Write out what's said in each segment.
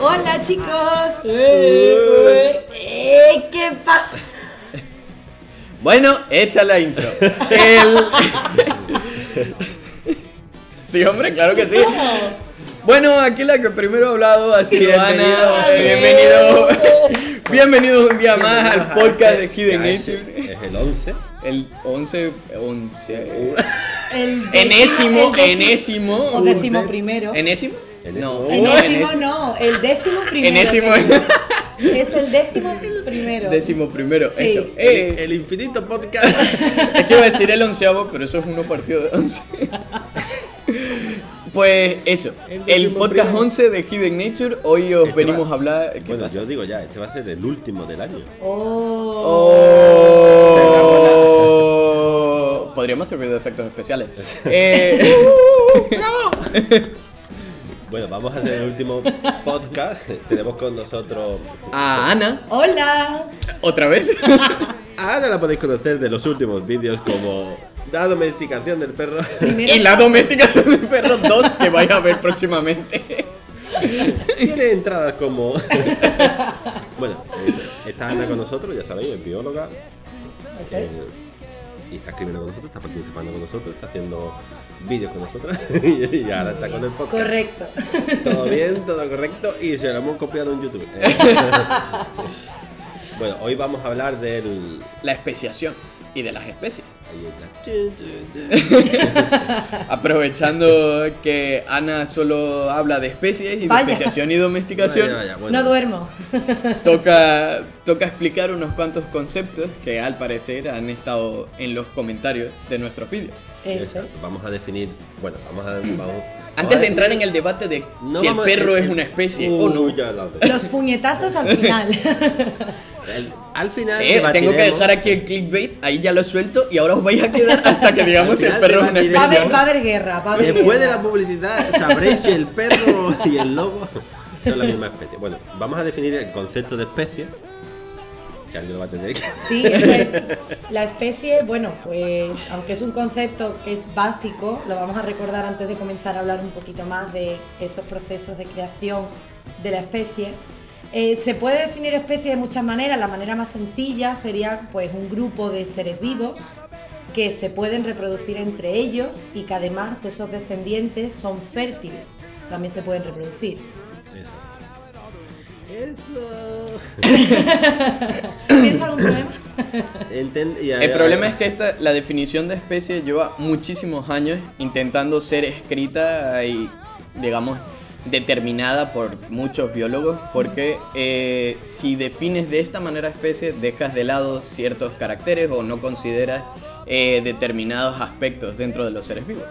Hola chicos. Eh, ¿Qué pasa? Bueno, echa la intro. El- Sí, hombre, claro que sí. Bueno, aquí la que primero ha hablado ha sido Bienvenido. Ana. Bienvenido. Bienvenidos un día más al podcast de Hidden Nature. Es el 11. El 11, 11. El Enésimo, enésimo. O décimo primero. ¿Enésimo? No, Enésimo. no, Enésimo no, el décimo primero. Enésimo. Es el décimo primero. Décimo primero, Sí. eso. El, Eh, el infinito podcast. Es que iba a decir el onceavo, pero eso es uno partido de once. Pues eso, El podcast primero. 11 de Hidden Nature, hoy os Este venimos va- a hablar... ¿qué bueno, pasa? yo digo ya, este va a ser el último del año. Oh. Oh. Podríamos servir de efectos especiales. Eh, Bueno, vamos a hacer el último podcast. Tenemos con nosotros. a Ana, Hola. otra vez. A Ana la podéis conocer de los últimos vídeos como la domesticación del perro. Primero- y la domesticación de perros 2 que vais a ver próximamente. Tiene entradas como. bueno, eh, está Ana con nosotros, ya sabéis, es bióloga. Es. eh, y está escribiendo con nosotros, está participando con nosotros, está haciendo vídeos con nosotros. y ahora está con el podcast. Correcto. Todo bien, todo correcto y se lo hemos copiado en YouTube. bueno, hoy vamos a hablar del. La especiación y de las especies. Aprovechando que Ana solo habla de especies y Vaya. de especiación y domesticación, Vaya, vaya, bueno. No duermo. toca, toca explicar unos cuantos conceptos que al parecer han estado en los comentarios de nuestros vídeos. Eso Exacto, es. Vamos a definir. Bueno, vamos a. Vamos, Antes de entrar en el debate de No si el perro es una especie o no, Los puñetazos al final. El- al final. Eh, tengo que dejar aquí el clickbait, ahí ya lo suelto y ahora os vais a quedar hasta que digamos si el perro es una debatiremos. Va a haber, especie. va a haber guerra. Va a haber Después de la publicidad sabréis si el perro y el lobo son la misma especie. Bueno, vamos a definir el concepto de especie. Que alguien lo va a tener que. Sí, eso es. La especie, bueno, pues aunque es un concepto que es básico, lo vamos a recordar antes de comenzar a hablar un poquito más de esos procesos de creación de la especie. Eh, se puede definir especie de muchas maneras. La manera más sencilla sería pues un grupo de seres vivos que se pueden reproducir entre ellos y que además esos descendientes son fértiles. También se pueden reproducir. Eso. ¿Tienes algún problema? Enten- y- El problema es que esta, la definición de especie lleva muchísimos años intentando ser escrita y, digamos, determinada por muchos biólogos, porque eh, si defines de esta manera especie, dejas de lado ciertos caracteres o no consideras eh, determinados aspectos dentro de los seres vivos.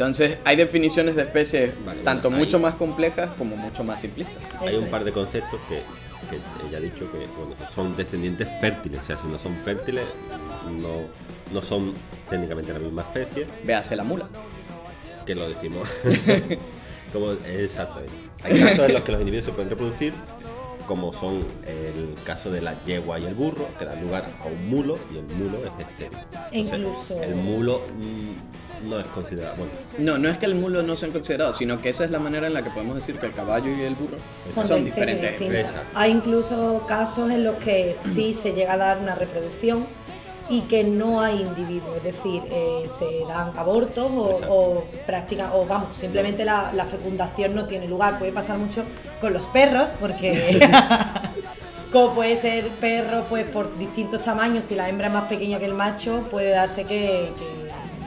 Entonces, hay definiciones de especies Vale, tanto mucho más complejas como mucho más simplistas. Hay un par de conceptos que, que ella ha dicho que bueno, son descendientes fértiles. O sea, si no son fértiles, no, no son técnicamente la misma especie. Véase la mula. que lo decimos. como, exactamente. Hay casos en los que los individuos se pueden reproducir, como son el caso de la yegua y el burro, que dan lugar a un mulo y el mulo es estéril. Entonces, incluso- El mulo mm, no es considerado. Bueno, No, no es que el mulo no sean considerados, sino que esa es la manera en la que podemos decir que el caballo y el burro son, diferentes. Exacto. Hay incluso casos en los que sí se llega a dar una reproducción y que no hay individuo, es decir, eh, se dan abortos o, o practican, o vamos, simplemente la, la fecundación no tiene lugar. Puede pasar mucho con los perros, porque como puede ser perro, pues por distintos tamaños, si la hembra es más pequeña que el macho, puede darse que, que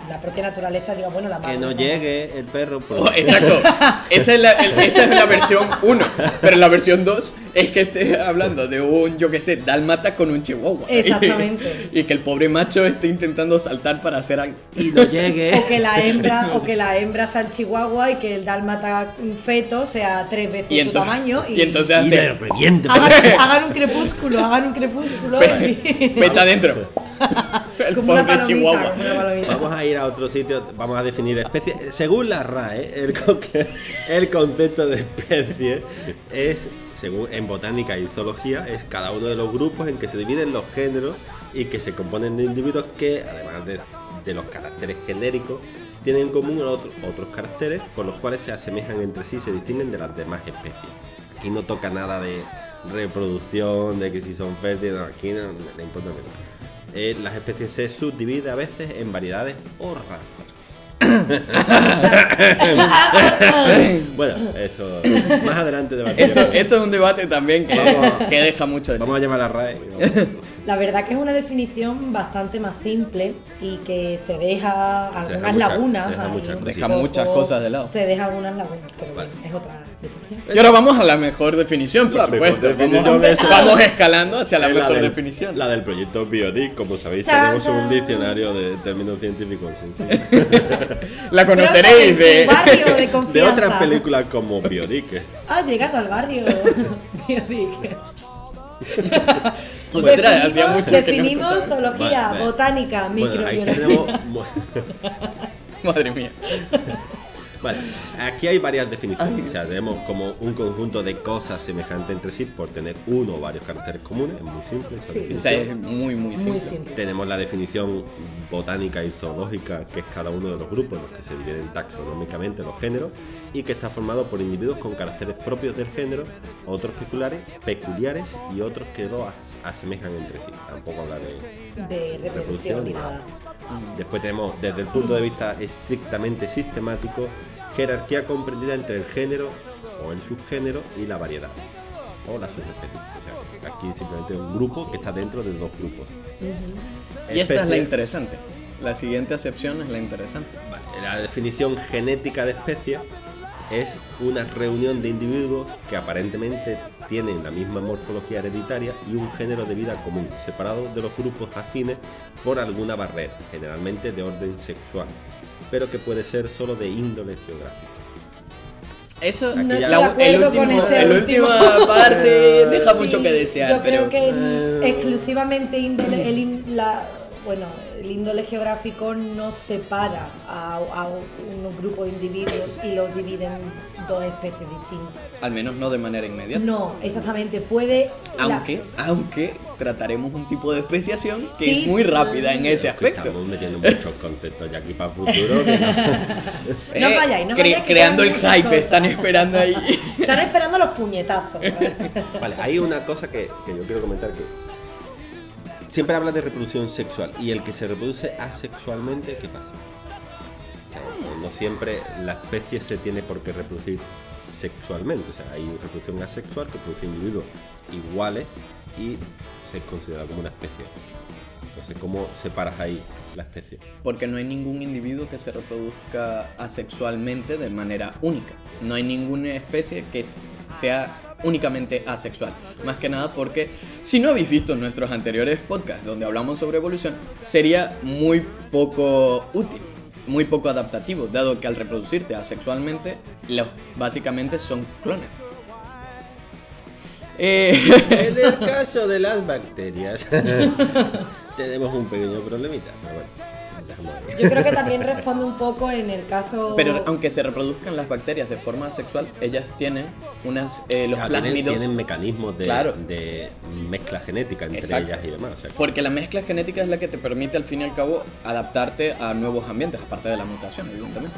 la propia naturaleza diga, bueno, la que madre no llegue el perro. pues, Oh, exacto, esa es, la, el- esa es la versión 1, pero la versión 2 es que esté hablando de un, yo qué sé, dálmata con un chihuahua. Exactamente. Y, que el pobre macho esté intentando saltar para hacer algo. y no llegue. O que la hembra, o que la hembra sea el chihuahua y que el dálmata feto sea tres veces Y, su tamaño y, y entonces hace, reviente. hagan, hagan un crepúsculo, hagan un crepúsculo y- vete adentro. El como una pobre palomita, chihuahua. como una palomita. Vamos a ir a otro sitio, vamos a definir especie. Según la RAE, el, con- el concepto de especie es, según en botánica y zoología, es cada uno de los grupos en que se dividen los géneros y que se componen de individuos que, además de de los caracteres genéricos, tienen en común otro- otros caracteres con los cuales se asemejan entre sí y se distinguen de las demás especies. Aquí no toca nada de reproducción, de que si son fértiles, no, aquí no, le importa menos. Eh, las especies se subdividen a veces en variedades o razas. bueno, eso más adelante Esto, debatiremos. esto es un debate también que, Vamos. que deja mucho de sí. Vamos a llamar a RAE. La verdad que es una definición bastante más simple y que se deja Se algunas deja muchas- lagunas. se deja ahí muchas. Deja muchas cosas de lado. Se deja algunas lagunas, pero Vale. bueno, es otra definición. Y ahora vamos a la mejor definición, por La supuesto. definición vamos, es- vamos escalando hacia la Es mejor del- definición. La del proyecto Biodic, como sabéis, tenemos un diccionario de términos científicos sencillos. La conoceréis de... barrio de de confianza. otras películas como Biodic. Ha llegado al barrio. Biodic. Ostras, hacía mucho que no definimos escuchaba eso. zoología, Vale, vale. botánica, Bueno, microbiología. tenemos. Madre mía. Vale, aquí hay varias definiciones. O sea, tenemos como un conjunto de cosas semejantes entre sí por tener uno o varios caracteres comunes. Es muy simple esa Sí. O definición. sea, es muy, muy Muy simple. Tenemos la definición botánica y zoológica, que es cada uno de los grupos en los que se dividen taxonómicamente los géneros y que está formado por individuos con caracteres propios del género, otros peculiares, peculiares y otros que lo as- asemejan entre sí. Tampoco habla de De reproducción ni ni nada. Después tenemos, desde el punto de vista estrictamente sistemático, jerarquía comprendida entre el género o el subgénero y la variedad o la subespecie. O sea, aquí simplemente un grupo que está dentro de dos grupos. Y esta es la interesante. La siguiente acepción es la interesante. Vale, La definición genética de especie es una reunión de individuos que aparentemente tienen la misma morfología hereditaria y un género de vida común, separados de los grupos afines por alguna barrera, generalmente de orden sexual, pero que puede ser solo de índole geográfica. Eso, No ya- la, el acuerdo último, con ese el último. última parte deja Sí, mucho que desear. Yo creo pero- que exclusivamente índole, el, la, bueno, el índole geográfico no separa a, a un grupo de individuos y los divide en dos especies distintas. Al menos no de manera inmediata. No, exactamente. Puede. la- Aunque, aunque trataremos un tipo de especiación que Sí. es muy rápida en ese aspecto. Estamos metiendo muchos conceptos ya aquí para el futuro. que no- No vayáis, no vayáis, creando el hype, cosas. están esperando ahí. Están esperando los puñetazos. Vale, hay una cosa que, que yo quiero comentar que siempre habla de reproducción sexual y el que se reproduce asexualmente, ¿qué pasa? No siempre la especie se tiene por qué reproducir sexualmente, o sea, hay reproducción asexual que produce individuos iguales y se considera como una especie. Entonces, ¿cómo separas ahí la especie? Porque no hay ningún individuo que se reproduzca asexualmente de manera única. No hay ninguna especie que sea únicamente asexual. Más que nada porque si no habéis visto nuestros anteriores podcasts donde hablamos sobre evolución, sería muy poco útil, muy poco adaptativo, dado que al reproducirte asexualmente, los básicamente son clones. Eh, En el caso de las bacterias, tenemos un pequeño problemita, pero bueno. Yo creo que también responde un poco en el caso. Pero aunque se reproduzcan las bacterias de forma asexual, ellas tienen unas eh, los Claro, tienen, plásmidos. tienen mecanismos de, Claro. de mezcla genética entre Exacto. ellas y demás. o sea que- Porque la mezcla genética es la que te permite al fin y al cabo adaptarte a nuevos ambientes, aparte de la mutación, evidentemente.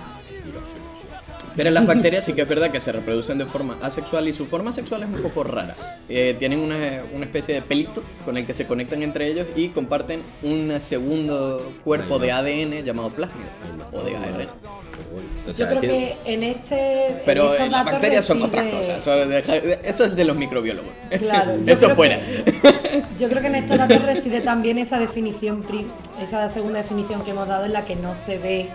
Pero las bacterias sí que es verdad que se reproducen de forma asexual y su forma sexual es un poco rara. Eh, tienen una, una especie de pelito con el que se conectan entre ellos y comparten un segundo cuerpo de ADN llamado plásmido o de ARN. Yo creo tiene- que en este. en Pero estos eh, las bacterias son otras cosas. Eso, es de los microbiólogos. Claro, Eso fuera. que- yo creo que en estos datos reside también esa definición, prim- esa segunda definición que hemos dado en la que no se ve,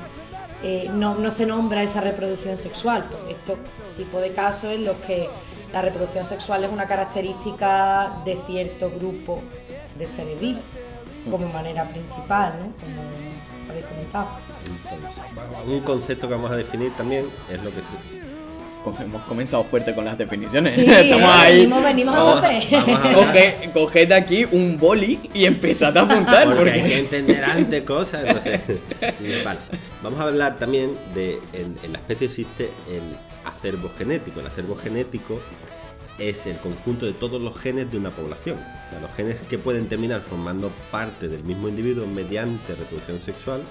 eh, no, no se nombra esa reproducción sexual. Porque estos tipos de casos en los que la reproducción sexual es una característica de cierto grupo de seres vivos, como manera principal, ¿no? Como habéis comentado. entonces, un concepto que vamos a definir también es lo que se, Como Hemos comenzado fuerte con las definiciones. Sí, Estamos ahí. venimos, venimos a Vamos- vamos a- Coge, aquí un boli y empezad a apuntar. porque Porque, hay que entender antes cosas. no sé. Vale. Vamos a hablar también de en, en la especie existe el acervo genético. El acervo genético es el conjunto de todos los genes de una población. O sea, los genes que pueden terminar formando parte del mismo individuo mediante reproducción sexual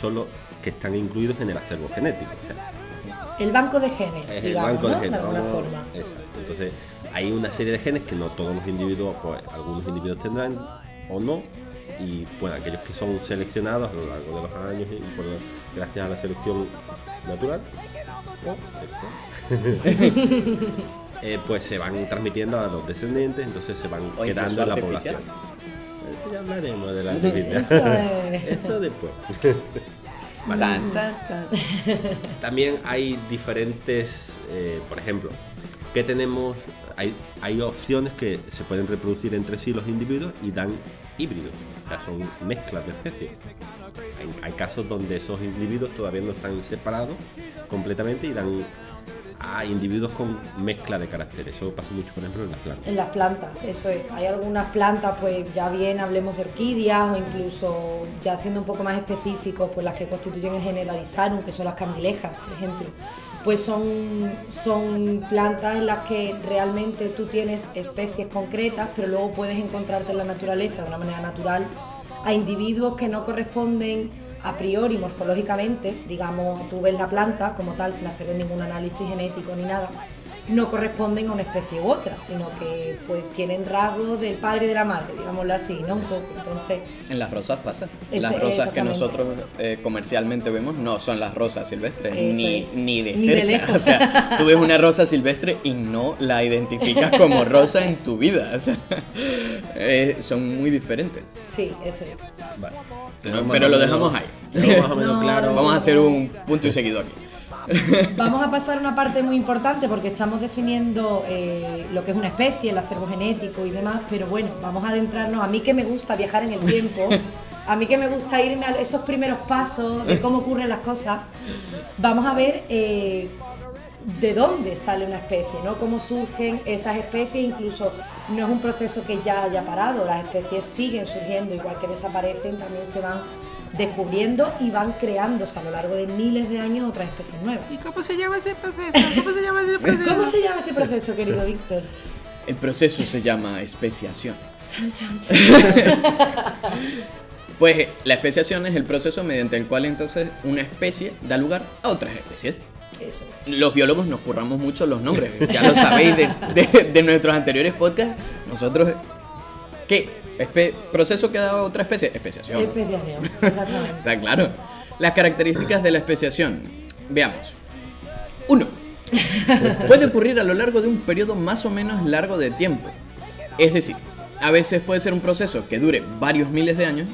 son los que están incluidos en el acervo genético. o sea, El banco de genes, es digamos, el banco ¿no? de genes. alguna vamos- forma. Exacto. Entonces, hay una serie de genes que no todos los individuos, pues algunos individuos tendrán o no. Y bueno, aquellos que son seleccionados a lo largo de los años y por, gracias a la selección natural eh, pues se van transmitiendo a los descendientes, entonces se van O quedando en la artificial. población. Eso ya hablaremos de la artificial. Eso es. Eso después. Chan, chan, chan. También hay diferentes, eh, por ejemplo, que tenemos, hay, hay opciones que se pueden reproducir entre sí los individuos y dan híbridos, o sea, son mezclas de especies. Hay, casos donde esos individuos todavía no están separados completamente y dan a individuos con mezcla de caracteres. Eso pasa mucho, por ejemplo, en las plantas. En las plantas, eso es. Hay algunas plantas, pues ya bien hablemos de orquídeas o incluso ya siendo un poco más específicos, pues las que constituyen el generalizarum, que son las candilejas, por ejemplo. Pues son, son plantas en las que realmente tú tienes especies concretas, pero luego puedes encontrarte en la naturaleza de una manera natural a individuos que no corresponden a priori morfológicamente, digamos, tú ves la planta como tal sin hacer ningún análisis genético ni nada, no corresponden a una especie u otra, sino que pues tienen rasgos del padre y de la madre, digámoslo así, ¿no? Un poco. Entonces, En las rosas pasa. Ese- las rosas que nosotros eh, comercialmente vemos no son las rosas silvestres, Eso ni, es. ni de Ni de cerca. lejos. o sea, tú ves una rosa silvestre y no la identificas como rosa en tu vida. O sea, eh, son muy diferentes. sí, eso es. Vale. Pero lo dejamos ahí. Tenemos más o menos No. claro. Vamos a hacer un punto y seguido aquí. Vamos a pasar a una parte muy importante porque estamos definiendo eh, lo que es una especie, el acervo genético y demás, pero bueno, vamos a adentrarnos. A mí que me gusta viajar en el tiempo, a mí que me gusta irme a esos primeros pasos de cómo ocurren las cosas, vamos a ver eh, de dónde sale una especie, ¿no? Cómo surgen esas especies, incluso no es un proceso que ya haya parado, las especies siguen surgiendo, igual que desaparecen, también se van descubriendo y van creándose a lo largo de miles de años otras especies nuevas. ¿Y cómo se llama ese proceso? ¿Cómo se llama ese proceso? ¿Cómo se llama ese proceso, querido Víctor? El proceso se llama especiación. Chan, chan, chan. Pues la especiación es el proceso mediante el cual entonces una especie da lugar a otras especies. Eso es. Los biólogos nos curramos mucho los nombres, ya lo sabéis de, de- de nuestros anteriores podcasts. Nosotros, ¿qué? Espe- ¿Proceso que da otra especie? Especiación. Especiación, exactamente. Está claro. Las características de la especiación. Veamos. Uno. Puede ocurrir a lo largo de un periodo más o menos largo de tiempo. Es decir, a veces puede ser un proceso que dure varios miles de años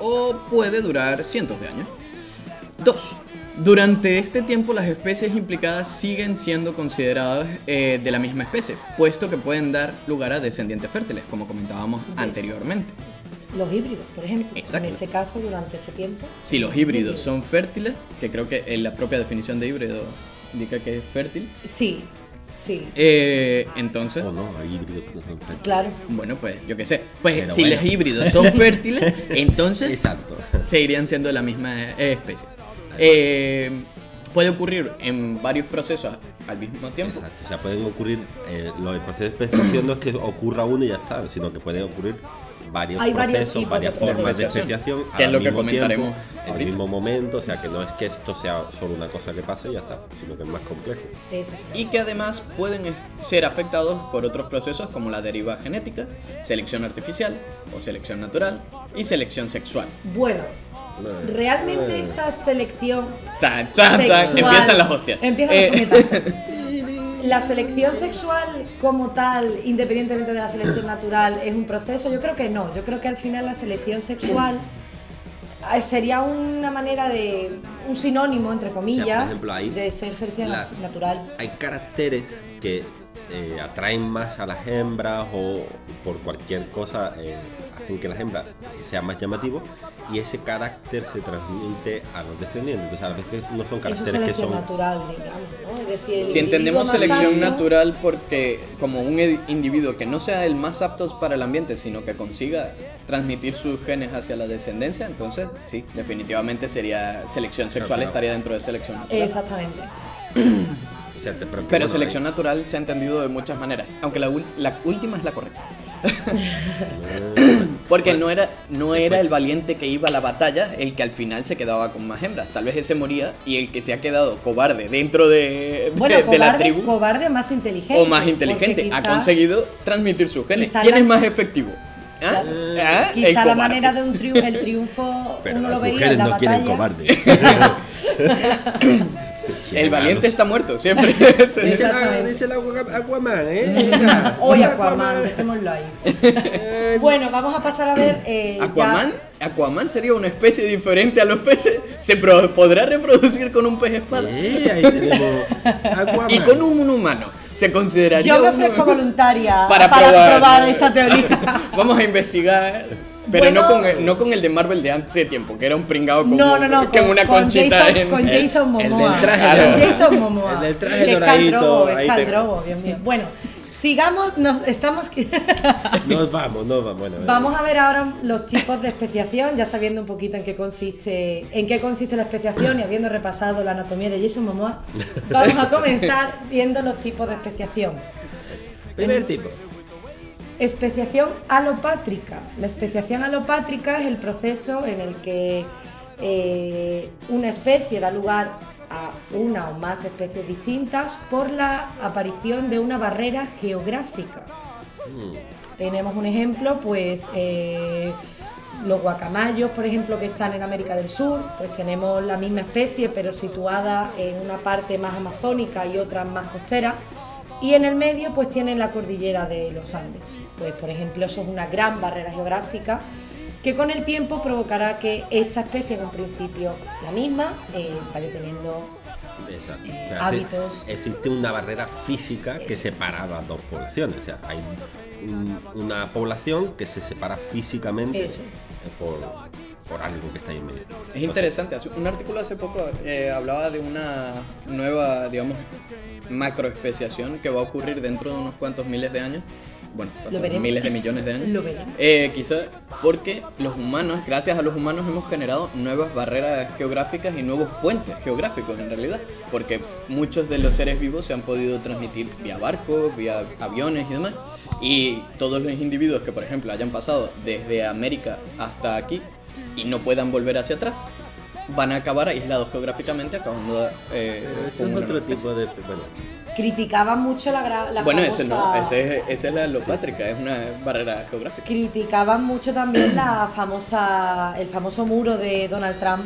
o puede durar cientos de años. Dos. Durante este tiempo las especies implicadas siguen siendo consideradas eh, de la misma especie, puesto que pueden dar lugar a descendientes fértiles, como comentábamos anteriormente. Los híbridos, por ejemplo. Exacto. En este caso, durante ese tiempo. Si los híbridos son fértiles, que creo que en la propia definición de híbrido indica que es fértil, Sí, sí. eh, entonces, O no, hay híbridos que no son fértiles. Claro. bueno, pues yo qué sé. Pues Pero si bueno. los híbridos son fértiles, entonces Exacto. seguirían siendo de la misma eh, especie. Eh, puede ocurrir en varios procesos al mismo tiempo. Exacto, o sea, pueden ocurrir, eh, lo del proceso de especiación no es que ocurra uno y ya está, sino que pueden ocurrir varios Hay varios procesos, tipos varias de formas de especiación, que es lo que comentaremos en el mismo momento, o sea, que no es que esto sea solo una cosa que pase y ya está, sino que es más complejo. Y que además pueden ser afectados por otros procesos como la deriva genética, selección artificial o selección natural y selección sexual. Bueno, realmente esta selección Chan, chan, chan. sexual- Empiezan las hostias. Empiezan Eh, los cometazos. La selección sexual como tal, independientemente de la selección natural, es un proceso. Yo creo que no. Yo creo que al final la selección sexual eh, sería una manera de un sinónimo entre comillas ejemplo, de ser selección la- natural. Hay caracteres que eh, atraen más a las hembras o por cualquier cosa eh, hacen que las hembras sean más llamativos y ese carácter se transmite a los descendientes. Entonces a veces no son caracteres que selección son... natural, digamos, ¿no? Es decir, Si entendemos selección apto- natural porque como un individuo que no sea el más apto para el ambiente, sino que consiga transmitir sus genes hacia la descendencia, entonces sí, definitivamente sería selección sexual Claro. estaría dentro de selección natural. Exactamente. o sea, te- pero, selección natural se ha entendido de muchas maneras, aunque la, última es la correcta. Porque no era, no era el valiente que iba a la batalla el que al final se quedaba con más hembras. Tal vez ese moría y el que se ha quedado cobarde dentro de, de- Bueno, de cobarde, la tribu cobarde más inteligente. o más inteligente ha conseguido transmitir sus genes. ¿Quién la- es más efectivo? ¿Ah? ¿Ah? El Quizá la cobarde. manera de un triunfo, el triunfo Pero uno las lo veía mujeres en la no quieren cobarde. El valiente está muerto, siempre. Dice la, Exactamente. dice la Aqua- Aquaman, ¿eh? Hoy Aquaman, dejémoslo ahí. bueno, vamos a pasar a ver. eh, ya- Aquaman, Aquaman sería una especie diferente a los peces. ¿Se pro- podrá reproducir con un pez espada? Eh, ahí tenemos Aquaman. Y con un humano. ¿Se consideraría Yo me un- ofrezco voluntaria para, probar, probar, esa teoría. Vamos a investigar. Pero Bueno. no, con el, no con el de Marvel de hace tiempo, que era un pringado con, No, no, no, que con, una con conchita Jason, en- con Jason el Momoa. del traje Claro. Con Jason Momoa. El del traje doradito, es Drogo, Dios mío. Bueno, sigamos, nos estamos... Nos vamos, nos vamos. Bueno, Vamos a ver ahora los tipos de especiación, ya sabiendo un poquito en qué consiste, en qué consiste la especiación y habiendo repasado la anatomía de Jason Momoa, vamos a comenzar viendo los tipos de especiación. Primer tipo. Especiación alopátrica. La especiación alopátrica es el proceso en el que eh, una especie da lugar a una o más especies distintas por la aparición de una barrera geográfica. Tenemos un ejemplo, pues eh, los guacamayos, por ejemplo, que están en América del Sur, pues tenemos la misma especie, pero situada en una parte más amazónica y otra más costera. Y en el medio, pues tienen la cordillera de los Andes. Pues, por ejemplo, eso es una gran barrera geográfica que con el tiempo provocará que esta especie, en un principio la misma, eh, vaya teniendo Exacto. Eh, O sea, hábitos. existe una barrera física que separa las dos poblaciones. O sea, hay un- una población que se separa físicamente Eso es. por, por algo que está ahí en medio. Es interesante. Un artículo hace poco eh, hablaba de una nueva, digamos, macroespeciación que va a ocurrir dentro de unos cuantos miles de años. Bueno, miles de millones de años. Lo veremos. Eh, quizá porque los humanos, gracias a los humanos, hemos generado nuevas barreras geográficas y nuevos puentes geográficos en realidad. Porque muchos de los seres vivos se han podido transmitir vía barcos, vía aviones y demás. Y todos los individuos que, por ejemplo, hayan pasado desde América hasta aquí y no puedan volver hacia atrás, van a acabar aislados geográficamente, acabando eh, es otro tipo de. Bueno, criticaban mucho la, la Bueno, famosa... ese no, ese es, esa es la alopátrica, es una barrera geográfica. criticaban mucho también la famosa el famoso muro de Donald Trump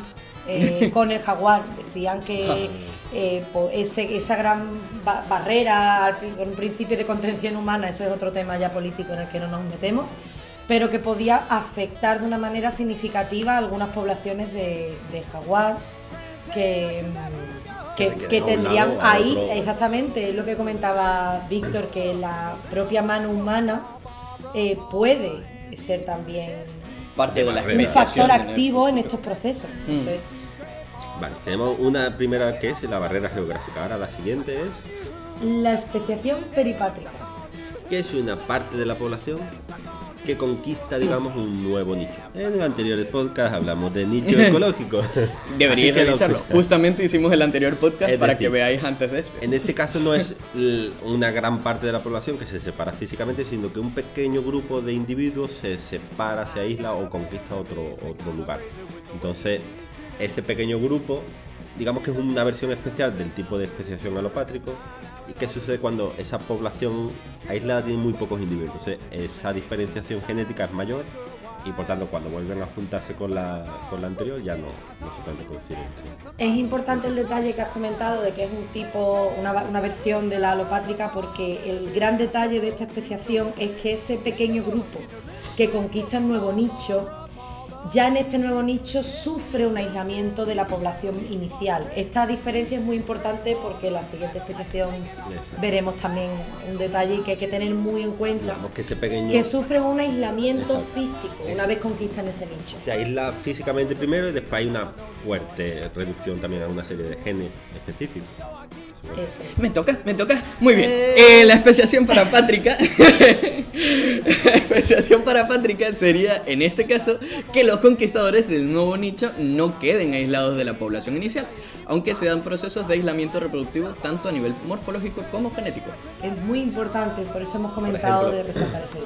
eh, con el jaguar decían que eh, po- ese- esa gran ba- barrera un principio de contención humana ese es otro tema ya político en el que no nos metemos pero que podía afectar de una manera significativa a algunas poblaciones de, de jaguar que, mm, que, Que tendrían lado, ahí exactamente es lo que comentaba Víctor que la propia mano humana eh, puede ser también Parte de, la un especiación. factor activo en estos procesos. Mm. Eso es. vale, tenemos una primera que es la barrera geográfica. Ahora la siguiente es. La especiación peripátrica. que es una parte de la población que conquista, digamos, un nuevo nicho. En el anterior podcast hablamos de nicho ecológico. Deberíais revisarlo. Justamente hicimos el anterior podcast Es para decir, que veáis antes de este. En este caso no es una gran parte de la población que se separa físicamente, sino que un pequeño grupo de individuos se separa, se aísla o conquista otro, otro lugar. Entonces, ese pequeño grupo, digamos que es una versión especial del tipo de especiación alopátrico. ¿Y qué sucede cuando esa población aislada tiene muy pocos individuos? Entonces, esa diferenciación genética es mayor y por tanto cuando vuelven a juntarse con la, con la anterior ya no, no se pueden reproducir. Es importante el detalle que has comentado de que es un tipo, una, una versión de la alopátrica, porque el gran detalle de esta especiación es que ese pequeño grupo que conquista un nuevo nicho, ya en este nuevo nicho sufre un aislamiento de la población inicial. Esta diferencia es muy importante porque la siguiente especiación Exacto. veremos también un detalle que hay que tener muy en cuenta. Que pequeño... que sufren un aislamiento Exacto. físico una vez conquistan ese nicho. Se aísla físicamente primero y después hay una fuerte reducción también a una serie de genes específicos. Eso es. Me toca, me toca. Muy bien. Eh, la especiación parapátrica. la especiación parapátrica sería, en este caso, que los conquistadores del nuevo nicho no queden aislados de la población inicial, aunque se dan procesos de aislamiento reproductivo tanto a nivel morfológico como genético. Es muy importante, por eso hemos comentado ejemplo, de resaltar ese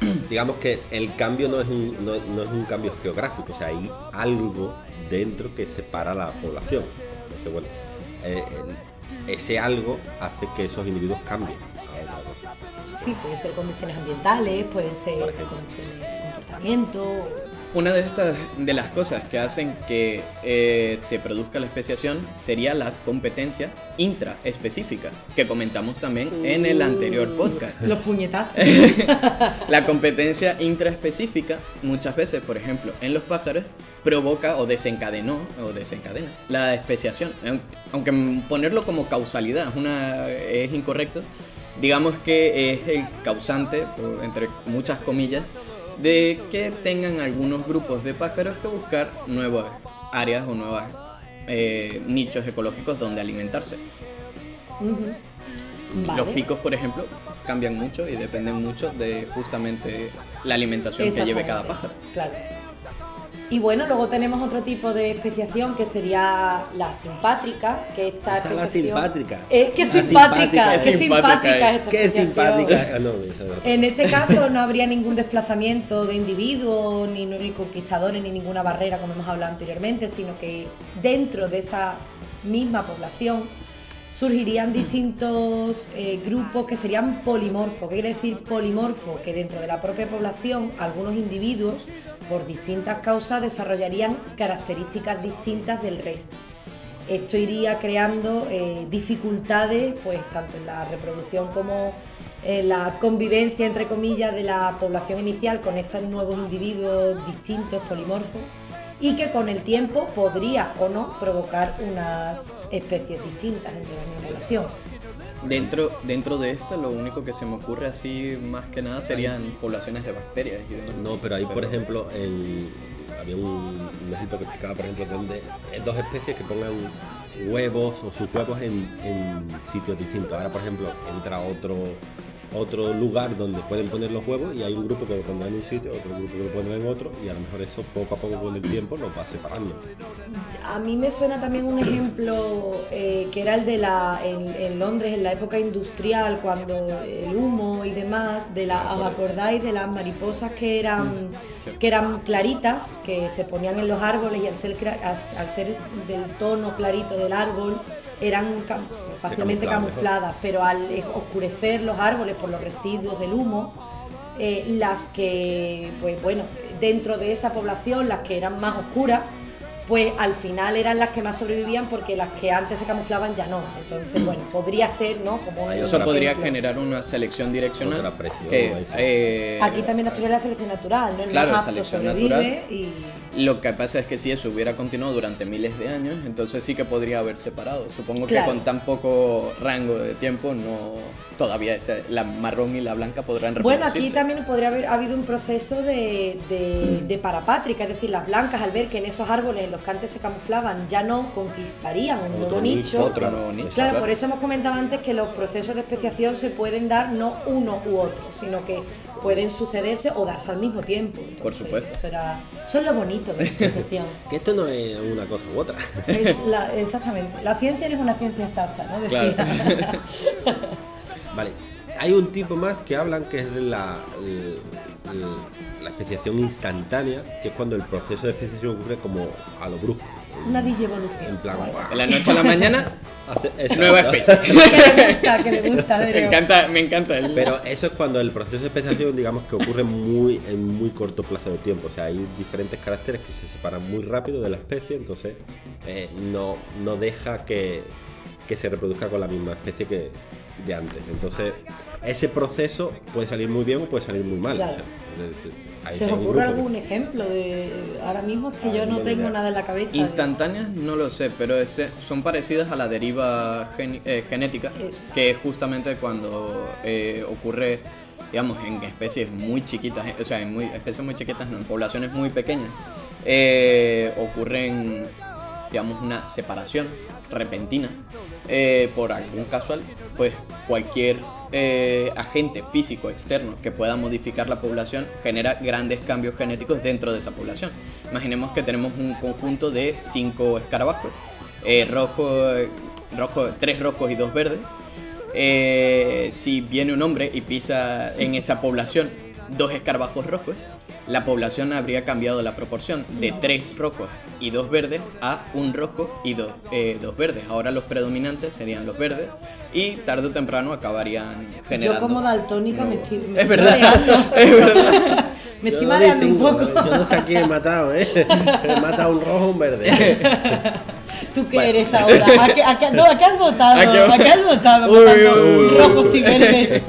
digamos que el cambio no es, un, no, no es un cambio geográfico, o sea, hay algo dentro que separa la población. Entonces, bueno, eh, el- ese algo hace que esos individuos cambien. Sí, puede ser condiciones ambientales, puede ser condiciones de comportamiento. Una de estas de las cosas que hacen que eh, se produzca la especiación sería la competencia intraespecífica, que comentamos también en el anterior podcast. Los puñetazos. La competencia intraespecífica, muchas veces, por ejemplo, en los pájaros, provoca o desencadenó o desencadena la especiación. Aun- Aunque ponerlo como causalidad es, una, es incorrecto, digamos que es el causante, entre muchas comillas, de que tengan algunos grupos de pájaros que buscar nuevas áreas o nuevos nichos ecológicos donde alimentarse. Los Vale. picos, por ejemplo, cambian mucho y dependen mucho de justamente la alimentación que lleve cada pájaro. Exactamente, Claro. Y bueno, luego tenemos otro tipo de especiación que sería la simpátrica, que esta Esa es la especiación- simpátrica. Eh, qué La simpática, simpática. qué Qué simpática simpática es. es esta ¡Qué simpática! Ah, no. En este caso no habría ningún desplazamiento de individuos, ni, ni conquistadores, ni ninguna barrera, como hemos hablado anteriormente, sino que dentro de esa misma población surgirían distintos eh, grupos que serían polimorfos. ¿Qué quiere decir polimorfo? Que dentro de la propia población algunos individuos, por distintas causas, desarrollarían características distintas del resto. Esto iría creando eh, dificultades, pues tanto en la reproducción como en la convivencia, entre comillas, de la población inicial con estos nuevos individuos distintos, polimorfos, y que con el tiempo podría o no provocar unas especies distintas entre la misma población. Dentro, dentro de esto, lo único que se me ocurre así más que nada serían poblaciones de bacterias y demás. No, pero ahí, por ejemplo, en- había un, un ejemplo que explicaba, por ejemplo, donde hay dos especies que pongan huevos o sus huevos en, en sitios distintos. Ahora, por ejemplo, entra otro otro lugar donde pueden poner los huevos y hay un grupo que lo pondrá en un sitio, otro grupo que lo pondrá en otro y a lo mejor eso poco a poco con el tiempo nos va separando. A mí me suena también un ejemplo eh, que era el de la en, en Londres en la época industrial cuando el humo y demás de la ¿os acordáis de las mariposas que eran que eran claritas que se ponían en los árboles y al ser al ser del tono clarito del árbol eran cam- fácilmente camufladas pero al oscurecer los árboles por los residuos del humo eh, las que, pues bueno, dentro de esa población, las que eran más oscuras, pues al final eran las que más sobrevivían porque las que antes se camuflaban ya no. Entonces, bueno, podría ser, ¿no? Como Eso podría ejemplo. generar una selección direccional. Otra presión, que, eh, Aquí también la la selección natural, ¿no? El Claro, más apto selección sobrevive natural. y... Lo que pasa es que si eso hubiera continuado durante miles de años, entonces sí que podría haber separado. Supongo Claro. que con tan poco rango de tiempo, no todavía la marrón y la blanca podrán Bueno, aquí también podría haber habido un proceso de, de, de parapátrica, es decir, las blancas al ver que en esos árboles en los que antes se camuflaban ya no conquistarían un Otro nuevo nicho, nicho. Otro nuevo nicho, Claro, claro. por eso hemos comentado antes que los procesos de especiación se pueden dar no uno u otro, sino que pueden sucederse o darse al mismo tiempo. Por supuesto. Eso, era, eso es lo bonito de la especiación. Que esto no es una cosa u otra. Es la- exactamente. La ciencia no es una ciencia exacta, ¿no? Claro. Vale, hay un tipo más que hablan que es de la, la especiación instantánea, que es cuando el proceso de especiación ocurre como a lo brusco. Una digievolución. En plan. De la noche a la mañana, Nueva especie. que le gusta, que le gusta. me encanta, me encanta el... Pero eso es cuando el proceso de especiación, digamos que ocurre muy en muy corto plazo de tiempo. O sea, hay diferentes caracteres que se separan muy rápido de la especie, entonces eh, no, no deja que, que se reproduzca con la misma especie que de antes. Entonces, ese proceso puede salir muy bien o puede salir muy mal. Claro. O sea, es- ahí ¿Se os ocurre algún ejemplo de ahora mismo? Es que Ah, yo no tengo idea. nada en la cabeza. Instantáneas no lo sé, pero ese- son parecidas a la deriva eh, genética, Eso. que es justamente cuando eh, ocurre, digamos, en especies muy chiquitas, eh, o sea, en muy, especies muy chiquitas, no, en poblaciones muy pequeñas, eh, ocurren, digamos, una separación repentina eh, por algún casual, pues cualquier eh, agente físico externo que pueda modificar la población genera grandes cambios genéticos dentro de esa población. Imaginemos que tenemos un conjunto de cinco escarabajos, eh, rojo, rojo, tres rojos y dos verdes. Eh, si viene un hombre y pisa en esa población dos escarabajos rojos, la población habría cambiado la proporción de tres rojos y dos verdes a un rojo y dos, eh, dos verdes. Ahora los predominantes serían los verdes y tarde o temprano acabarían generando. Yo como daltónica me estoy, me Es estoy verdad, es verdad. Me estoy no mareando un distingo, poco. Yo no sé a quién he matado, ¿eh? He matado un rojo un verde. ¿Tú qué eres ahora? ¿A qué, a qué- no, ¿a qué has votado? ¿A qué- ¿A qué has votado? Uy, uy, uy. Rojos y verdes.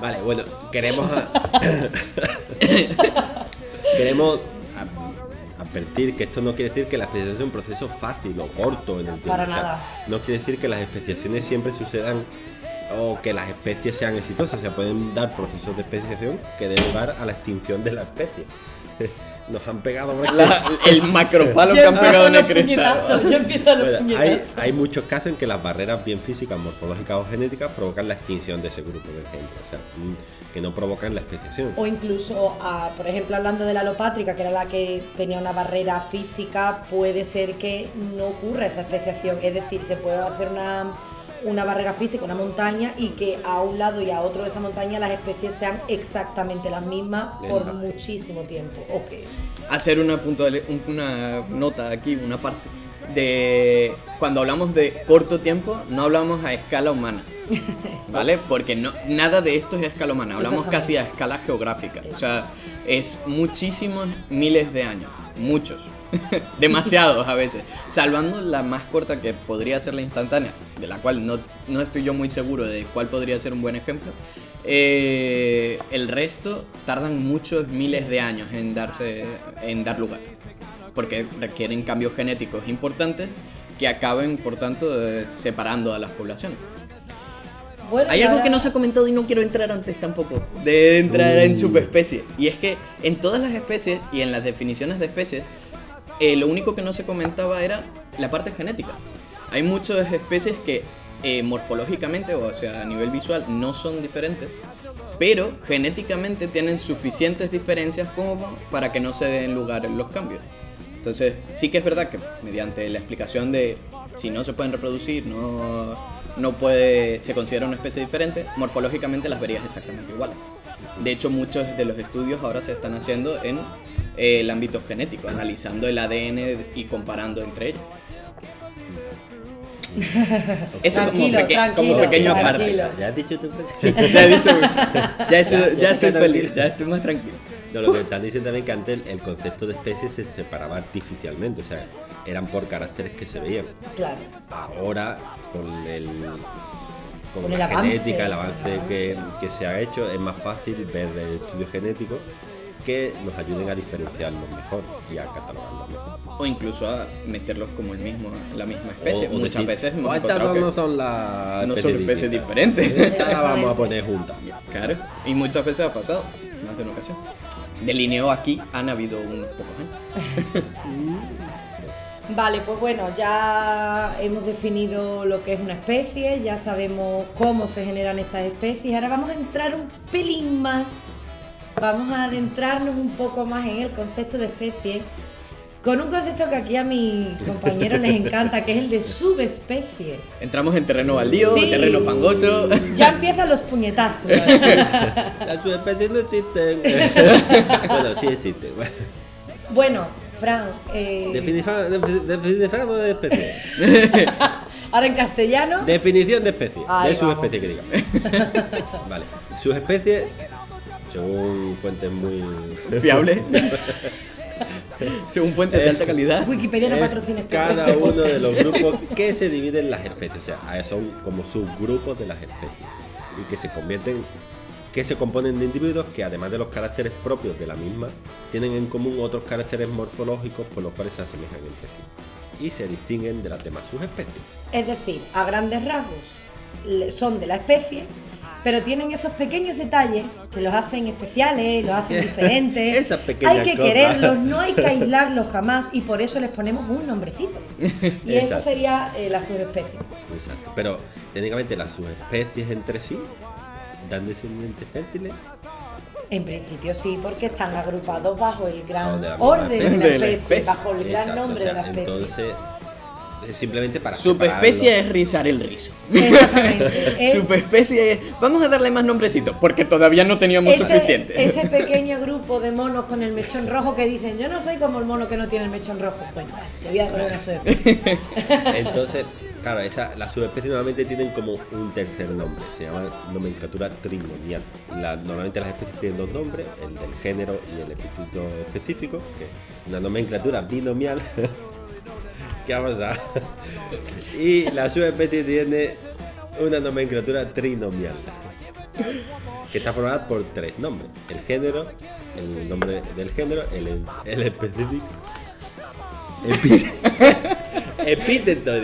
Vale, bueno, queremos. a- queremos advertir que esto no quiere decir que la especiación sea un proceso fácil o corto en el tiempo. Para O sea, nada. No quiere decir que las especiaciones siempre sucedan o que las especies sean exitosas. O sea, pueden dar procesos de especiación que den lugar a la extinción de la especie. Nos han pegado. La- el macropalo que han pegado en el cristal. Bueno, hay, hay muchos casos en que las barreras bien físicas, morfológicas o genéticas provocan la extinción de ese grupo, por ejemplo. O sea, mm, que no provocan la especiación. O incluso, ah, por ejemplo, hablando de la alopátrica, que era la que tenía una barrera física, puede ser que no ocurra esa especiación. Es decir, se puede hacer una, una barrera física, una montaña, y que a un lado y a otro de esa montaña las especies sean exactamente las mismas por muchísimo tiempo. Ok. hacer una, una nota aquí, una parte. De cuando hablamos de corto tiempo, no hablamos a escala humana. ¿Vale? Porque no, nada de esto es a escala humana, hablamos casi a escala geográfica. O sea, es muchísimos miles de años, muchos, demasiados a veces. Salvando la más corta que podría ser la instantánea, de la cual no, no estoy yo muy seguro de cuál podría ser un buen ejemplo. eh, el resto tardan muchos miles de años en darse en dar lugar porque requieren cambios genéticos importantes que acaben por tanto eh, separando a las poblaciones Bueno, hay algo ahora- que no se ha comentado y no quiero entrar antes tampoco de entrar en subespecie. Y es que en todas las especies y en las definiciones de especies, eh, lo único que no se comentaba era la parte genética. Hay muchas especies que eh, morfológicamente, o sea, a nivel visual, no son diferentes, pero genéticamente tienen suficientes diferencias como para que no se den lugar en los cambios. Entonces, sí que es verdad que mediante la explicación de si no se pueden reproducir, no, no puede, se considera una especie diferente, morfológicamente las verías exactamente iguales. De hecho, muchos de los estudios ahora se están haciendo en eh, el ámbito genético, analizando el ADN y comparando entre ellos. Eso como, peque- como pequeño aparte. tranquilo. ¿Ya has dicho tu Sí, ya he dicho mi frase. Ya, he sido- Ya, ya ya soy estoy feliz, tranquilo. ya estoy más tranquilo. No, lo que están diciendo también que antes el concepto de especie se separaba artificialmente, o sea, eran por caracteres que se veían. Claro. Ahora, con el con, Con la el avance. genética, el avance que, que se ha hecho, es más fácil ver el estudio genético que nos ayuden a diferenciarlos mejor y a catalogarlos mejor. O incluso a meterlos como el mismo, la misma especie. O- o Muchas decir, veces hemos "Oh, estas encontrado no que son las no son especies diferentes. Estas las vamos a poner juntas. Claro, y muchas veces ha pasado, más de una ocasión. De lineo aquí han habido unos pocos. Vale, pues bueno, ya hemos definido lo que es una especie, ya sabemos cómo se generan estas especies. Ahora vamos a entrar un pelín más, vamos a adentrarnos un poco más en el concepto de especie, con un concepto que aquí a mis compañeros les encanta, que es el de subespecie. Entramos en terreno baldío, Sí. terreno fangoso. Ya empiezan los puñetazos. Las subespecies no existen. bueno, sí existen. Bueno, Bueno, Fran, eh, Definición de especie. ahora en castellano, Definición de especie. Ahí de subespecie que digamos. Vale. Subespecie, según fuentes muy Fiable. Según fuentes de alta calidad. Wikipedia no patrocina este cada este uno de los grupos que se dividen las especies. O sea, ah, son como subgrupos de las especies. Y que se convierten, que se componen de individuos que además de los caracteres propios de la misma, tienen en común otros caracteres morfológicos por los cuales se asemejan entre sí. Y se distinguen de las demás subespecies. Es decir, a grandes rasgos son de la especie, pero tienen esos pequeños detalles que los hacen especiales, los hacen diferentes. Esas pequeñas hay que cosas. quererlos, no hay que aislarlos jamás y por eso les ponemos un nombrecito. Y esa Exacto. sería eh, la subespecie. Exacto. Pero técnicamente las subespecies entre sí dan descendientes fértiles. En principio sí, porque están agrupados bajo el gran orden de la especie. bajo el gran nombre de la especie. Entonces, simplemente para Subespecie es rizar el rizo. Exactamente. Es Subespecie es. Vamos a darle más nombrecitos, porque todavía no teníamos ese, suficiente. ese pequeño grupo de monos con el mechón rojo que dicen, yo no soy como el mono que no tiene el mechón rojo. Bueno, te voy a dar una suerte. Entonces, claro, esa, las subespecies normalmente tienen como un tercer nombre, se llama nomenclatura trinomial. La- normalmente las especies tienen dos nombres, el del género y el epíteto específico, que es una nomenclatura binomial. ¿Qué ha pasado? y la subespecie tiene una nomenclatura trinomial. Que está formada por tres nombres: el género, el nombre del género, el, el específico. Epíteto.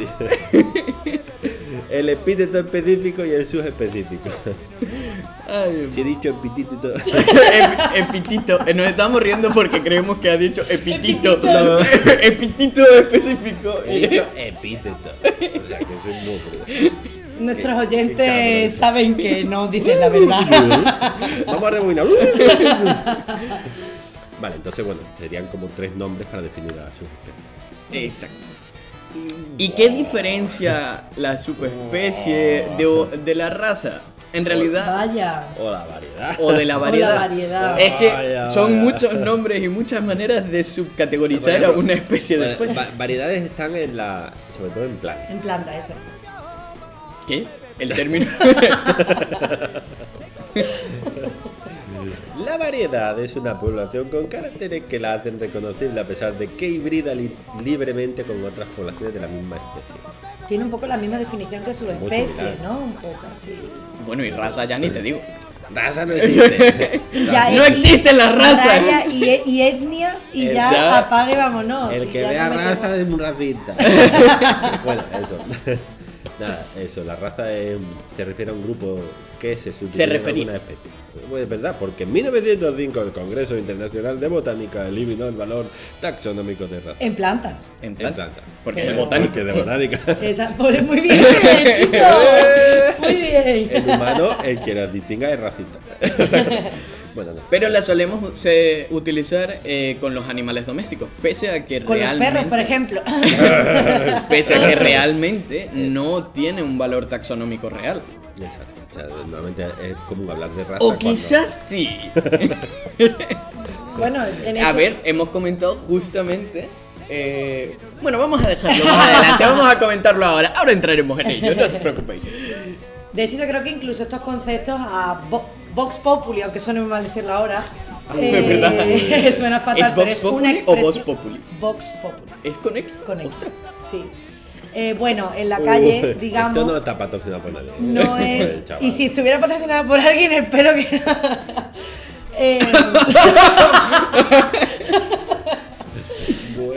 El epíteto específico y el subespecífico. Ay, he dicho epíteto. Ep- Epitito. Eh, Nos estamos riendo porque creemos que ha dicho epitito. Epitito específico. He dicho epíteto. O sea que soy muy frío. Nuestros Qué- qué oyentes saben que no dicen la verdad. Vamos a rebobinar. Vale, entonces bueno, serían como tres nombres para definir a la subespecie. Exacto. ¿Y qué diferencia la subespecie de, de la raza? En realidad, Vaya. O la variedad. o de la O la variedad. Es que Vaya, son vaya. muchos nombres y muchas maneras de subcategorizar a una especie después. va- variedades están en la. sobre todo en plan. En planta, eso es. ¿Qué? El término. La variedad es una población con caracteres que la hacen reconocible a pesar de que hibrida li- libremente con otras poblaciones de la misma especie. Tiene un poco la misma definición que su Muy especie, similar. ¿no? Un poco así. bueno, y raza ya ni te digo. Raza no existe. Ya No es- existen las razas. Y, e- y etnias y ya, ya- apague vámonos. El que ya vea no raza tengo- es un racista. bueno, eso. Nada, eso, la raza es- se refiere a un grupo que se subdivide en refería. alguna especie. Pues es verdad, porque en 1905 el Congreso Internacional de Botánica eliminó el valor taxonómico de raza. En plantas. En En planta. Porque es el Pero- botánico. Porque de botánica. Esa, pues, muy bien, chico. Muy bien. El humano, el que las distinga es racista. bueno, no. Pero la solemos se- utilizar eh, con los animales domésticos, pese a que Con los realmente, perros, por ejemplo. pese a que realmente no tiene un valor taxonómico real. Exacto. Sea, normalmente es común hablar de raza. O cuando- quizás sí. Bueno, en A esto- ver, hemos comentado justamente. eh, bueno, vamos a dejarlo más adelante, vamos a comentarlo ahora. Ahora entraremos en ello, no os preocupéis. De hecho, yo creo que incluso estos conceptos a Vo- Vox Populi, aunque suene muy mal decirlo ahora, Es verdad. suena fatal, ¿Es Vox es Populi una o. Vox Populi? Vox Populi, ¿Es con X? con X. Ostras. Sí. Eh, bueno, en la calle, Uh, digamos. Esto no está patrocinado por nadie. No es. Y si estuviera patrocinado por alguien, espero que. Eh,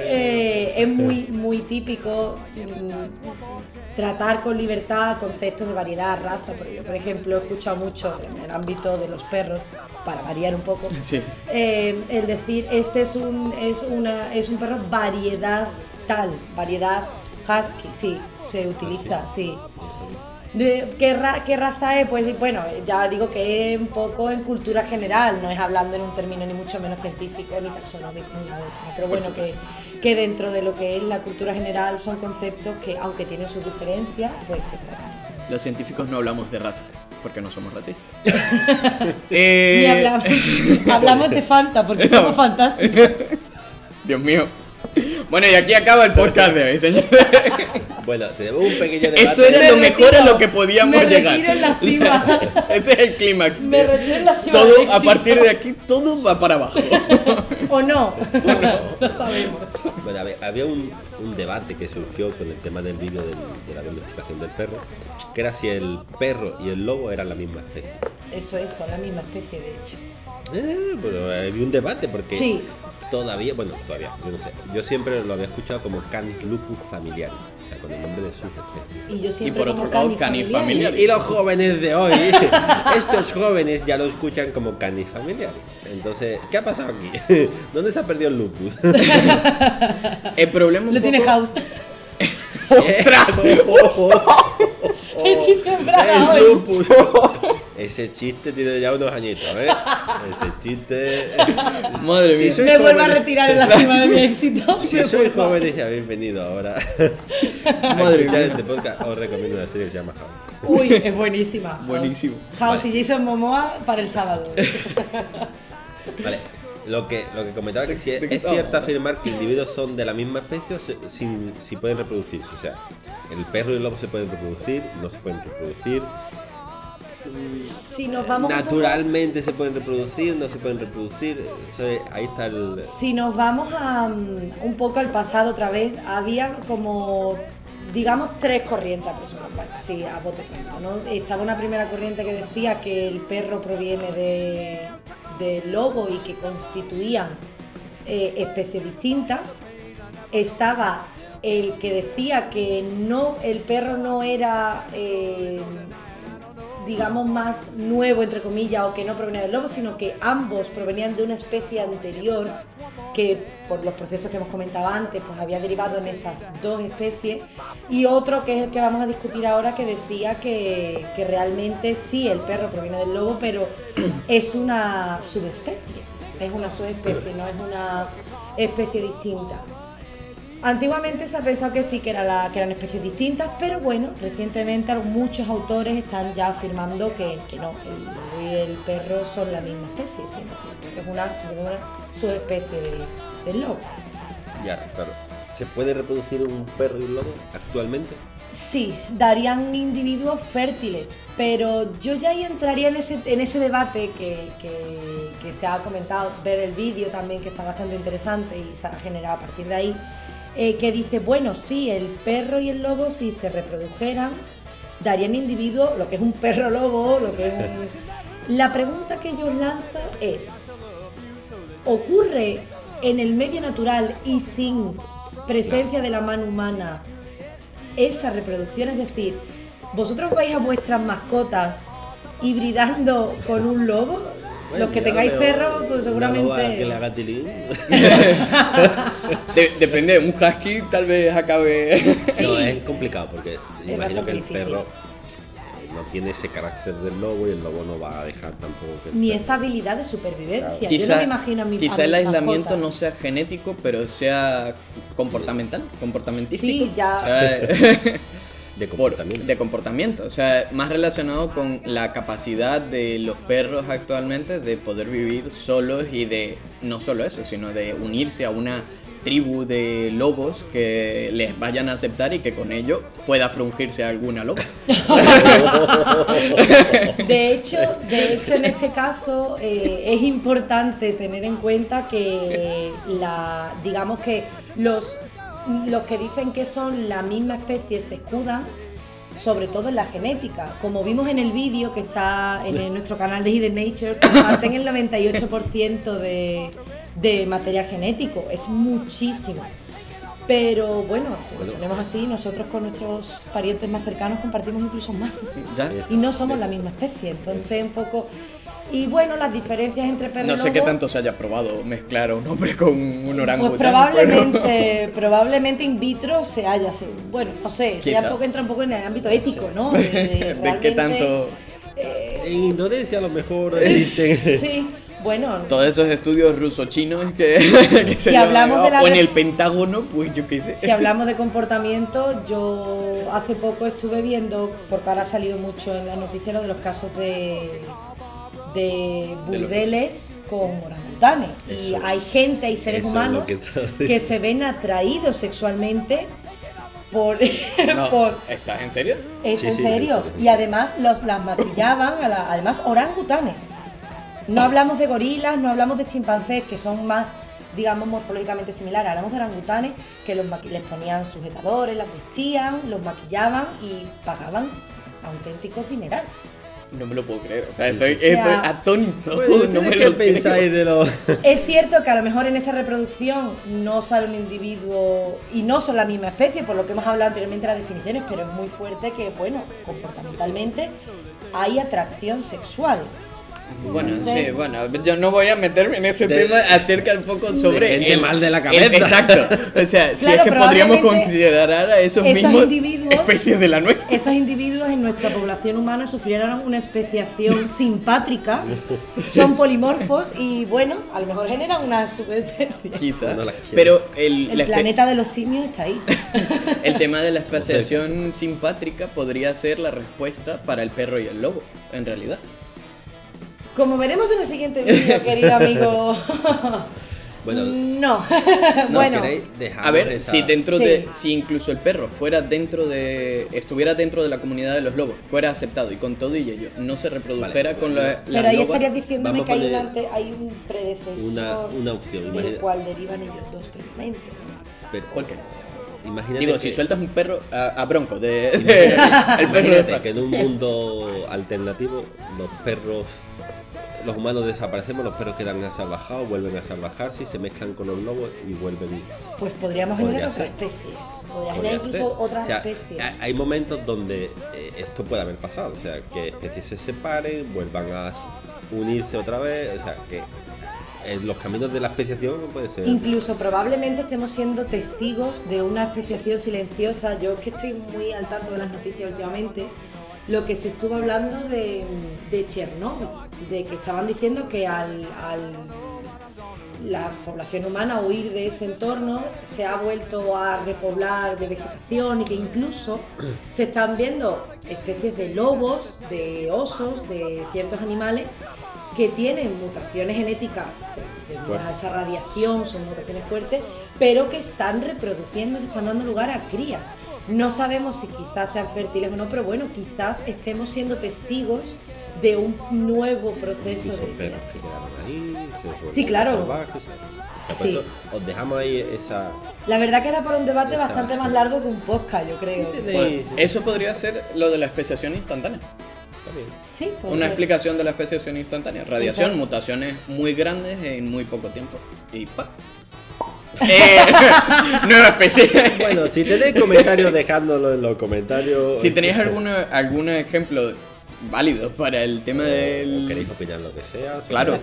eh, es muy, muy típico mm, tratar con libertad conceptos de variedad, raza. Porque yo, por ejemplo, he escuchado mucho en el ámbito de los perros, para variar un poco, Sí. eh, el decir este es un, es, una, es un perro variedad tal, variedad husky, sí, se utiliza, sí. De- ¿Qué, ra- qué raza es? Pues bueno, ya digo que es un poco en cultura general, no es hablando en un término ni mucho menos científico, ni taxonómico, ni nada de eso. Pero bueno, que, que dentro de lo que es la cultura general son conceptos que, aunque tienen sus diferencias, pues se tratan. Los científicos no hablamos de razas, porque no somos racistas. Eh, hablamos, hablamos de Fanta, porque somos fantásticos. Dios mío. Bueno, y aquí acaba el podcast de hoy, señores. Bueno, tenemos un pequeño debate. Esto era Me lo mejor a retiro, lo que podíamos me llegar. retiro en la cima. Este es el clímax. Me retiro en la cima Todo, a partir de aquí, todo va para abajo. ¿O no? No sabemos. Bueno, había, había un, un debate que surgió con el tema del vídeo del- de la domesticación del perro, que era si el perro y el lobo eran la misma especie. Eso es, son la misma especie, de hecho. Eh, pero había un debate porque Sí. todavía, bueno, todavía, yo no sé, yo siempre lo había escuchado como Canis lupus familiaris, o sea, con el nombre de sus especies. Y yo siempre por como otro lado, Canis Canis familiaris. Y los jóvenes de hoy, estos jóvenes ya lo escuchan como canis familiaris. Entonces, ¿qué ha pasado aquí? ¿Dónde se ha perdido el lupus? El problema un Lo tiene House. ¡Ostras! Estoy sembrada es lupus. Ese chiste tiene ya unos añitos, ¿eh? Ese chiste. Madre mía. Me vuelvo a retirar en la cima de mi éxito. Si sois jóvenes y habéis venido ahora Madre mía. este podcast, os recomiendo una serie que se llama House. Uy, es buenísima. Buenísimo. House y Jason Momoa para el sábado. Vale. Lo que, lo que comentaba que si es, ¿De qué es cierto afirmar que individuos son de la misma especie o se- sin, si pueden reproducirse. O sea, el perro y el lobo se pueden reproducir, no se pueden reproducir. Si nos vamos un poco- Naturalmente se pueden reproducir, no se pueden reproducir. Eso es- ahí está el. Si nos vamos a, mm, un poco al pasado otra vez, había como, digamos, tres corrientes aproximadamente, sí, a bote pronto, ¿no? Estaba una primera corriente que decía que el perro proviene de, del lobo y que constituían eh, especies distintas. Estaba el que decía que no, el perro no era... eh, digamos, más nuevo, entre comillas, o que no provenía del lobo, sino que ambos provenían de una especie anterior que, por los procesos que hemos comentado antes, pues había derivado en esas dos especies. Y otro, que es el que vamos a discutir ahora, que decía que, que realmente sí, el perro proviene del lobo, pero es una subespecie. Es una subespecie, no es una especie distinta. Antiguamente se ha pensado que sí, que, era la- que eran especies distintas, pero bueno, recientemente muchos autores están ya afirmando que, que no, que el lobo y el perro son la misma especie, sino que el perro es una, subespecie de- del lobo. Ya, claro. ¿Se puede reproducir un perro y un lobo actualmente? Sí, darían individuos fértiles, pero yo ya ahí entraría en ese, en ese debate que, que- que se ha comentado, ver el vídeo también, que está bastante interesante y se ha generado a partir de ahí, eh, que dice, bueno, sí, el perro y el lobo si se reprodujeran, darían individuos, lo que es un perro lobo, lo que es un... La pregunta que yo os lanzo es, ¿ocurre en el medio natural y sin presencia de la mano humana esa reproducción, es decir, vosotros vais a vuestras mascotas hibridando con un lobo, los que tengáis perros, pues loba que le seguramente... haga tilín. De- depende, un husky tal vez acabe. Sí. No, es complicado porque Es imagino que el perro eh, no tiene ese carácter del lobo y el lobo no va a dejar tampoco que Ni esa habilidad de supervivencia. Yo no quizá me imagino a mi quizá a el mi aislamiento mascota. no sea genético, pero sea comportamental, comportamentístico. Sí, ya. O sea, de por- comportamiento. de comportamiento. O sea, más relacionado con la capacidad de los perros actualmente de poder vivir solos y de no solo eso, sino de unirse a una tribu de lobos que les vayan a aceptar y que con ello pueda frungirse alguna loba. De hecho, de hecho, en este caso eh, es importante tener en cuenta que la, digamos que los, los que dicen que son la misma especie se escudan sobre todo en la genética. Como vimos en el vídeo que está en el- nuestro canal de Hidden Nature, comparten el 98% de, de material genético. Es muchísimo. Pero bueno, si lo ponemos así, nosotros con nuestros parientes más cercanos compartimos incluso más y no somos la misma especie. Entonces, un poco. Y bueno, las diferencias entre perro No y sé qué tanto se haya probado mezclar a un hombre con un orangután. Pues probablemente, probablemente in vitro se haya. se- Bueno, no sé, ya poco entra un poco en el ámbito ético, ¿no? De, de De qué tanto. En Indonesia a lo mejor existen. Sí, bueno. Todos esos estudios ruso-chinos que, que se Si hablamos a de la o en el Pentágono, pues yo qué sé. Si hablamos de comportamiento, yo hace poco estuve viendo, porque ahora ha salido mucho en las noticias lo de los casos de, de burdeles con orangutanes. Y hay gente, hay seres humanos que se ven atraídos sexualmente por... No, por ¿Estás en serio? ¿Es Sí, en sí, serio? Y además los, las maquillaban, a la- además orangutanes. No hablamos de gorilas, no hablamos de chimpancés, que son más, digamos, morfológicamente similares. Hablamos de orangutanes que los les ponían sujetadores, las vestían, los maquillaban y pagaban auténticos dinerales. No me lo puedo creer. O sea, estoy, atónito. Bueno, no me ¿qué lo creo. pensáis de los.? Es cierto que a lo mejor en esa reproducción no sale un individuo y no son la misma especie, por lo que hemos hablado anteriormente de las definiciones, pero es muy fuerte que, bueno, comportamentalmente hay atracción sexual. Bueno, Entonces- sí, bueno, yo no voy a meterme en ese De- tema acerca un poco sobre. gente el- mal de la el- cabeza. exacto. O sea, si Claro, es que podríamos considerar a esos, esos mismos individuos- especies de la nuestra. Esos individuos en nuestra población humana sufrieron una especiación simpátrica, son polimorfos y bueno, a lo mejor generan una subespecie. Quizá. No las quiero. Pero el, El planeta de los simios está ahí. el tema de la especiación simpátrica podría ser la respuesta para el perro y el lobo, en realidad. Como veremos en el siguiente vídeo, querido amigo. Bueno, no. ¿no bueno, A ver, esa- si dentro Sí. de, si incluso el perro fuera dentro de, estuviera dentro de la comunidad de los lobos, fuera aceptado y con todo y ello no se reprodujera Vale, con la, la pero ahí estarías diciéndome que hay, hay un predecesor una- una opción, del cual derivan ellos dos previamente. pero- ¿Cuál qué? Imagínate Digo, que- si sueltas un perro a, a Bronco, de, de- el perro de que en un mundo alternativo los perros, los humanos desaparecemos, los perros quedan salvajados, vuelven a salvajarse y se mezclan con los lobos y vuelven. Pues podríamos Podría generar otra especie. Podría generar incluso otras O sea, especies. ha- Hay momentos donde eh, esto puede haber pasado, o sea, que especies se separen, vuelvan a unirse otra vez, o sea, que en los caminos de la especiación puede ser. Incluso probablemente estemos siendo testigos de una especiación silenciosa. Yo es que estoy muy al tanto de las noticias últimamente. Lo que se estuvo hablando de, de Chernobyl, de que estaban diciendo que al, al- la población humana huir de ese entorno se ha vuelto a repoblar de vegetación y que incluso se están viendo especies de lobos, de osos, de ciertos animales que tienen mutaciones genéticas debido a esa radiación, son mutaciones fuertes, pero que están reproduciendo, se están dando lugar a crías. No sabemos si quizás sean fértiles o no, pero bueno, quizás estemos siendo testigos de un nuevo proceso Incluso de perros que quedaron ahí, Sí, claro. o sea, Sí. eso os dejamos ahí esa. La verdad que da para un debate Esa- bastante más largo que un podcast, yo creo. Sí, sí. Eso podría ser lo de la especiación instantánea. También. Sí, Una ser. explicación de la especiación instantánea. Radiación, Exacto. mutaciones muy grandes en muy poco tiempo. Y pa. Eh, nueva especie. Bueno, si tenéis comentarios, dejándolo en los comentarios. si tenéis alguna, algún ejemplo válido para el tema O del. queréis opinar lo que sea. Claro,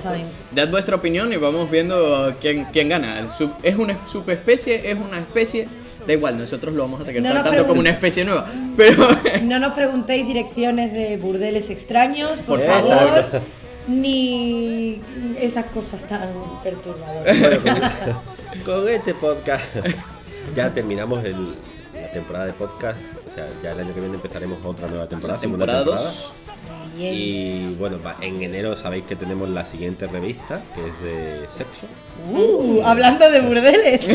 dad vuestra opinión y vamos viendo quién, quién gana. El sub- ¿Es una subespecie? ¿Es una especie? Da igual, nosotros lo vamos a seguir No nos tratando como una especie nueva. Pero No nos preguntéis direcciones de burdeles extraños, por favor, ni esas cosas tan perturbadoras. Con, este podcast ya terminamos el- la temporada de podcast. O sea, ya el año que viene empezaremos otra nueva temporada. segunda temporada temporada. 2. Bien. Y bueno, en enero sabéis que tenemos la siguiente revista, que es de sexo. Uh, hablando de burdeles.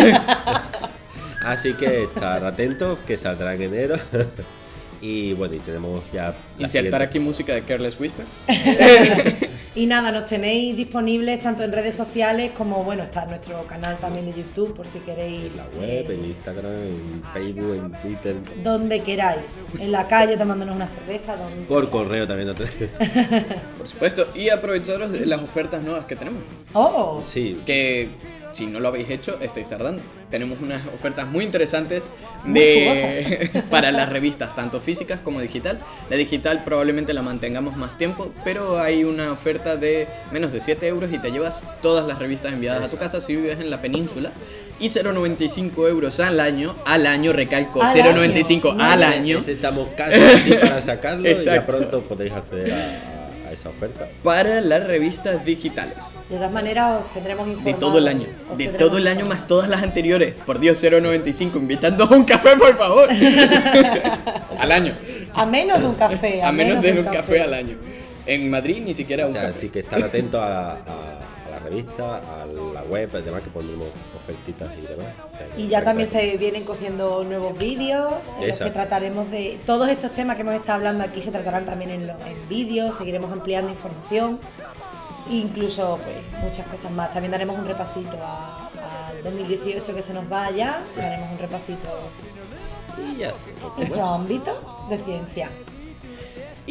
Así que estar atentos, que saldrá en enero. y bueno, y tenemos ya. Insertar aquí música de Careless Whisper. y nada, nos tenéis disponibles tanto en redes sociales como, bueno, está nuestro canal también de YouTube por si queréis. En la web, eh, en Instagram, en Facebook, en Twitter. donde queráis. En la calle tomándonos una cerveza. Donde... Por correo también. no te- Por supuesto. Y aprovecharos de las ofertas nuevas que tenemos. Oh, Sí, Que si no lo habéis hecho, estáis tardando. Tenemos unas ofertas muy interesantes Muy de para las revistas, tanto físicas como digital. La digital probablemente la mantengamos más tiempo, pero hay una oferta de menos de 7 euros y te llevas todas las revistas enviadas a tu casa si vives en la península. Y 0,95 euros al año, al año recalco, Al 0,95 año. al año. Ese estamos casi para sacarlo y ya Exacto. pronto podéis acceder a esa oferta. Para las revistas digitales. de todas maneras os tendremos De informados. todo el año. De todo el año más todas las anteriores. Por Dios, 0,95. Invitando a un café, por favor. al año. A menos de un café. A menos de un café al año. En Madrid ni siquiera O un sea, café. así que estar atentos a, a- a la revista, a la web, además que pondremos ofertitas y demás. O sea, Y ya también se vienen cociendo nuevos vídeos en los que trataremos de todos estos temas que hemos estado hablando aquí se tratarán también en, los en vídeos, seguiremos ampliando información, incluso pues, muchas cosas más. También daremos un repasito al 2018 que se nos va ya, daremos un repasito Y ya. nuestro ámbito de ciencia.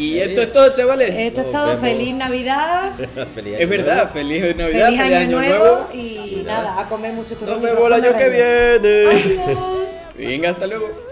Y esto es todo, chavales. Esto es todo, vemos. feliz Navidad, Feliz es verdad, nuevo. feliz Navidad, feliz año, nuevo, y nada, a comer mucho turrón Nos vemos el año que viene. Adiós. Venga, hasta luego.